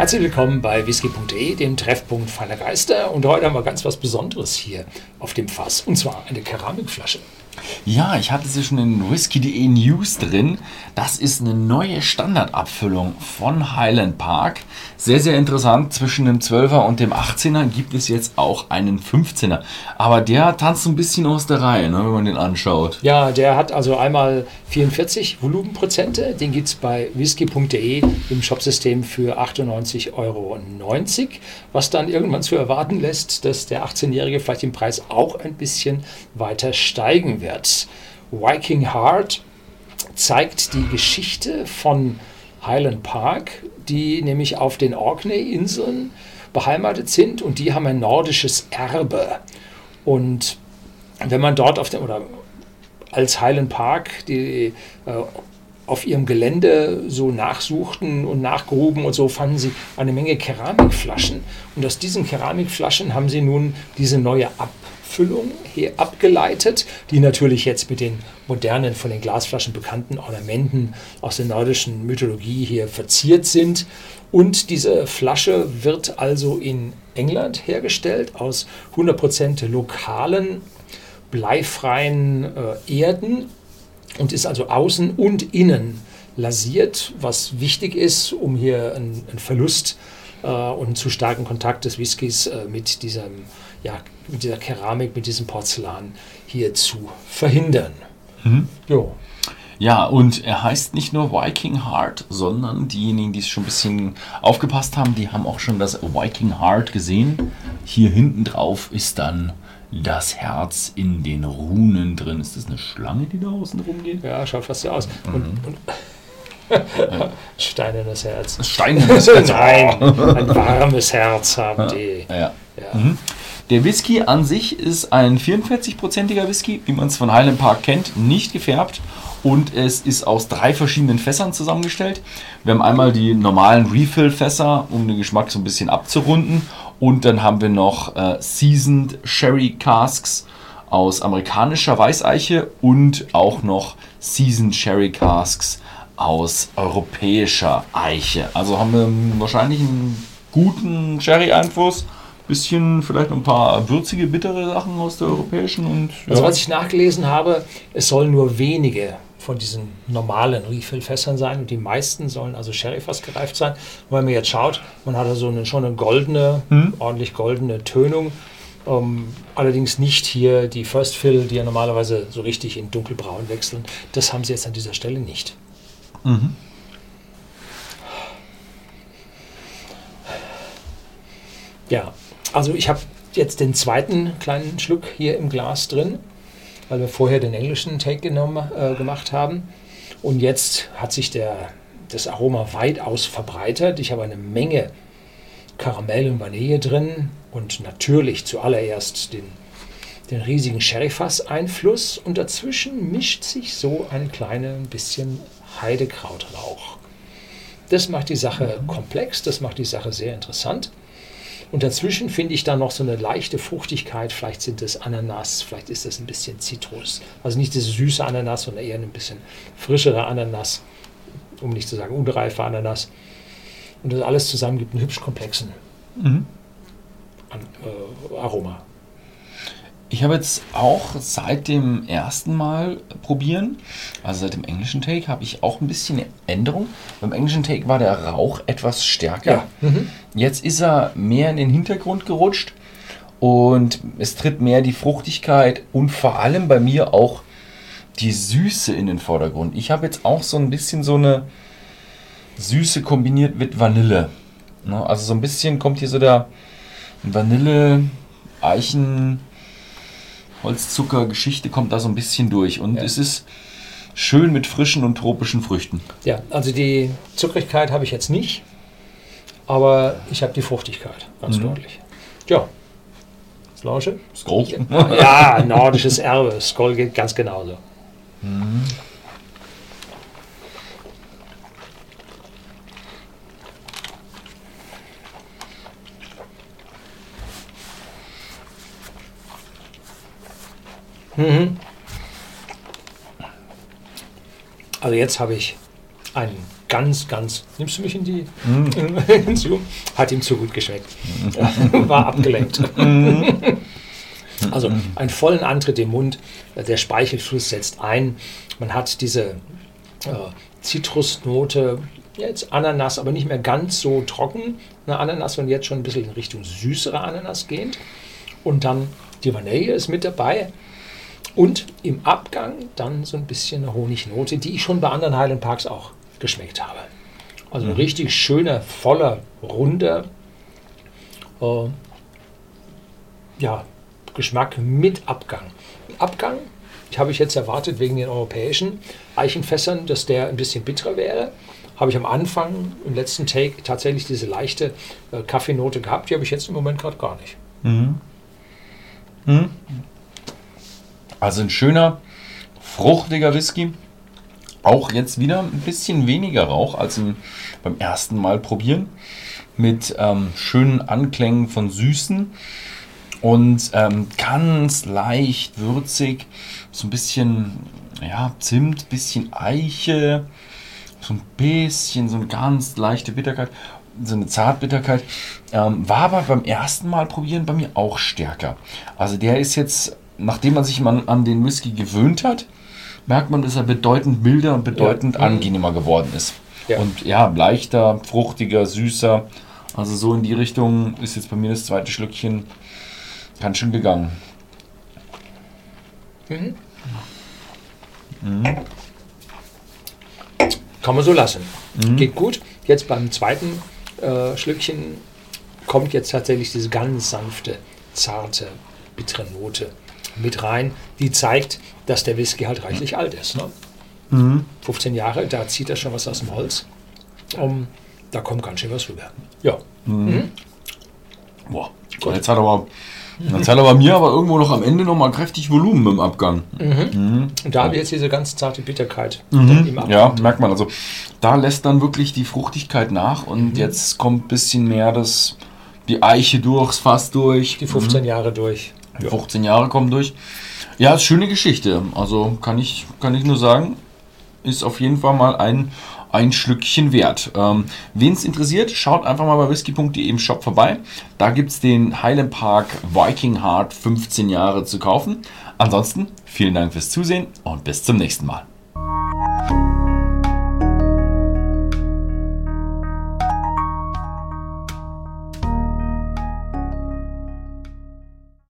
Herzlich willkommen bei whisky.de, dem Treffpunkt feiner Geister. Und heute haben wir ganz was Besonderes hier auf dem Fass. Und zwar eine Keramikflasche. Ja, ich hatte sie schon in Whisky.de News drin. Das ist eine neue Standardabfüllung von Highland Park. Sehr, sehr interessant. Zwischen dem 12er und dem 18er gibt es jetzt auch einen 15er. Aber der tanzt ein bisschen aus der Reihe, ne, wenn man den anschaut. Ja, der hat also einmal 44 Volumenprozente. Den gibt es bei whisky.de im Shopsystem für 98,90 Euro. Was dann irgendwann zu erwarten lässt, dass der 18-Jährige vielleicht im Preis auch ein bisschen weiter steigen wird wird. Viking Heart zeigt die Geschichte von Highland Park, die nämlich auf den Orkney-Inseln beheimatet sind und die haben ein nordisches Erbe. Und wenn man dort auf dem, oder als Highland Park die äh, auf ihrem Gelände so nachsuchten und nachgruben und so fanden sie eine Menge Keramikflaschen. Und aus diesen Keramikflaschen haben sie nun diese neue Ab Füllung hier abgeleitet, die natürlich jetzt mit den modernen, von den Glasflaschen bekannten Ornamenten aus der nordischen Mythologie hier verziert sind. Und diese Flasche wird also in England hergestellt aus 100% lokalen, bleifreien äh, Erden und ist also außen und innen lasiert, was wichtig ist, um hier einen, einen Verlust äh, und einen zu starken Kontakt des Whiskys äh, mit diesem ja, mit dieser Keramik, mit diesem Porzellan hier zu verhindern. Mhm. Jo. Ja, und er heißt nicht nur Viking Heart, sondern diejenigen, die es schon ein bisschen aufgepasst haben, die haben auch schon das Viking Heart gesehen. Hier hinten drauf ist dann das Herz in den Runen drin. Ist das eine Schlange, die da außen rumgeht? Ja, schaut fast so aus. Mhm. Und, und Steinernes Herz. Steinernes Herz. Nein, ein warmes Herz haben die. Ja. ja. Mhm. Der Whisky an sich ist ein 44-prozentiger Whisky, wie man es von Highland Park kennt, nicht gefärbt. Und es ist aus drei verschiedenen Fässern zusammengestellt. Wir haben einmal die normalen Refill-Fässer, um den Geschmack so ein bisschen abzurunden. Und dann haben wir noch äh, Seasoned Sherry Casks aus amerikanischer Weißeiche und auch noch Seasoned Sherry Casks aus europäischer Eiche. Also haben wir wahrscheinlich einen guten Sherry-Einfluss bisschen vielleicht ein paar würzige, bittere Sachen aus der europäischen. Und, ja. Also was ich nachgelesen habe, es sollen nur wenige von diesen normalen Refill-Fässern sein und die meisten sollen also Sherry-Fass gereift sein. Und wenn man jetzt schaut, man hat also eine, schon eine goldene, hm? ordentlich goldene Tönung. Ähm, allerdings nicht hier die First Fill, die ja normalerweise so richtig in dunkelbraun wechseln. Das haben sie jetzt an dieser Stelle nicht. Mhm. Ja, also ich habe jetzt den zweiten kleinen Schluck hier im Glas drin, weil wir vorher den englischen Take genommen, äh, gemacht haben. Und jetzt hat sich der, das Aroma weitaus verbreitert. Ich habe eine Menge Karamell und Vanille drin und natürlich zuallererst den, den riesigen Sherryfass-Einfluss. Und dazwischen mischt sich so ein kleines bisschen Heidekrautrauch. Das macht die Sache komplex, das macht die Sache sehr interessant. Und dazwischen finde ich da noch so eine leichte Fruchtigkeit. Vielleicht sind es Ananas, vielleicht ist es ein bisschen Zitrus. Also nicht diese süße Ananas, sondern eher ein bisschen frischere Ananas, um nicht zu sagen unreife Ananas. Und das alles zusammen gibt einen hübsch komplexen mhm. äh, Aroma. Ich habe jetzt auch seit dem ersten Mal probieren, also seit dem englischen Take, habe ich auch ein bisschen eine Änderung. Beim englischen Take war der Rauch etwas stärker. Ja. Mhm. Jetzt ist er mehr in den Hintergrund gerutscht und es tritt mehr die Fruchtigkeit und vor allem bei mir auch die Süße in den Vordergrund. Ich habe jetzt auch so ein bisschen so eine Süße kombiniert mit Vanille. Ne, also so ein bisschen kommt hier so der Vanille, Eichen, Holzzucker-Geschichte kommt da so ein bisschen durch. Und ja. es ist schön mit frischen und tropischen Früchten. Ja, also die Zuckrigkeit habe ich jetzt nicht, aber ich habe die Fruchtigkeit ganz mhm. deutlich. Ja. Slange? Skoll. Ja, nordisches Erbe. Skoll geht ganz genauso. Mhm. Mhm. Also jetzt habe ich einen ganz, ganz, nimmst du mich in die hinzu? Hat ihm zu gut geschmeckt. War abgelenkt. also einen vollen Antritt im Mund, der Speichelfluss setzt ein. Man hat diese äh, Zitrusnote, jetzt Ananas, aber nicht mehr ganz so trocken. Eine Ananas und jetzt schon ein bisschen in Richtung süßere Ananas gehend. Und dann die Vanille ist mit dabei. Und im Abgang dann so ein bisschen eine Honignote, die ich schon bei anderen Highland Parks auch geschmeckt habe. Also ein richtig schöner, voller, runder äh, ja, Geschmack mit Abgang. Abgang ich habe ich jetzt erwartet wegen den europäischen Eichenfässern, dass der ein bisschen bitterer wäre. Habe ich am Anfang im letzten Take tatsächlich diese leichte äh, Kaffeenote gehabt, die habe ich jetzt im Moment gerade gar nicht. Mhm. Mhm. Also ein schöner, fruchtiger Whisky. Auch jetzt wieder ein bisschen weniger Rauch als im, beim ersten Mal probieren. Mit ähm, schönen Anklängen von Süßen und ähm, ganz leicht würzig. So ein bisschen ja, Zimt, bisschen Eiche, so ein bisschen, so eine ganz leichte Bitterkeit, so eine Zartbitterkeit. Ähm, war aber beim ersten Mal probieren bei mir auch stärker. Also der ist jetzt nachdem man sich mal an den Whisky gewöhnt hat, merkt man, dass er bedeutend milder und bedeutend ja. angenehmer geworden ist. Ja. Und ja, leichter, fruchtiger, süßer. Also so in die Richtung ist jetzt bei mir das zweite Schlückchen ganz schön gegangen. Mhm. Mhm. Kann man so lassen. Mhm. Geht gut. Jetzt beim zweiten äh, Schlückchen kommt jetzt tatsächlich diese ganz sanfte, zarte, bittere Note mit rein, die zeigt, dass der Whisky halt reichlich alt ist. Ne? Mhm. 15 Jahre, da zieht er schon was aus dem Holz. Um, da kommt ganz schön was rüber. Ja. Mhm. Mhm. Boah, Gut. jetzt hat aber Jetzt hat er bei mir aber irgendwo noch am Ende noch mal kräftig Volumen im Abgang. Mhm. Mhm. Und da haben wir jetzt diese ganz zarte Bitterkeit mhm. Ja, merkt man. Also da lässt dann wirklich die Fruchtigkeit nach und jetzt kommt ein bisschen mehr das, die Eiche durchs Fass durch. Die 15 mhm. Jahre durch. 15 Jahre kommen durch. Ja, ist schöne Geschichte. Also kann ich, kann ich nur sagen, ist auf jeden Fall mal ein, ein Schlückchen wert. Ähm, Wen es interessiert, schaut einfach mal bei whisky.de im Shop vorbei. Da gibt es den Highland Park Viking Heart 15 Jahre zu kaufen. Ansonsten vielen Dank fürs Zusehen und bis zum nächsten Mal.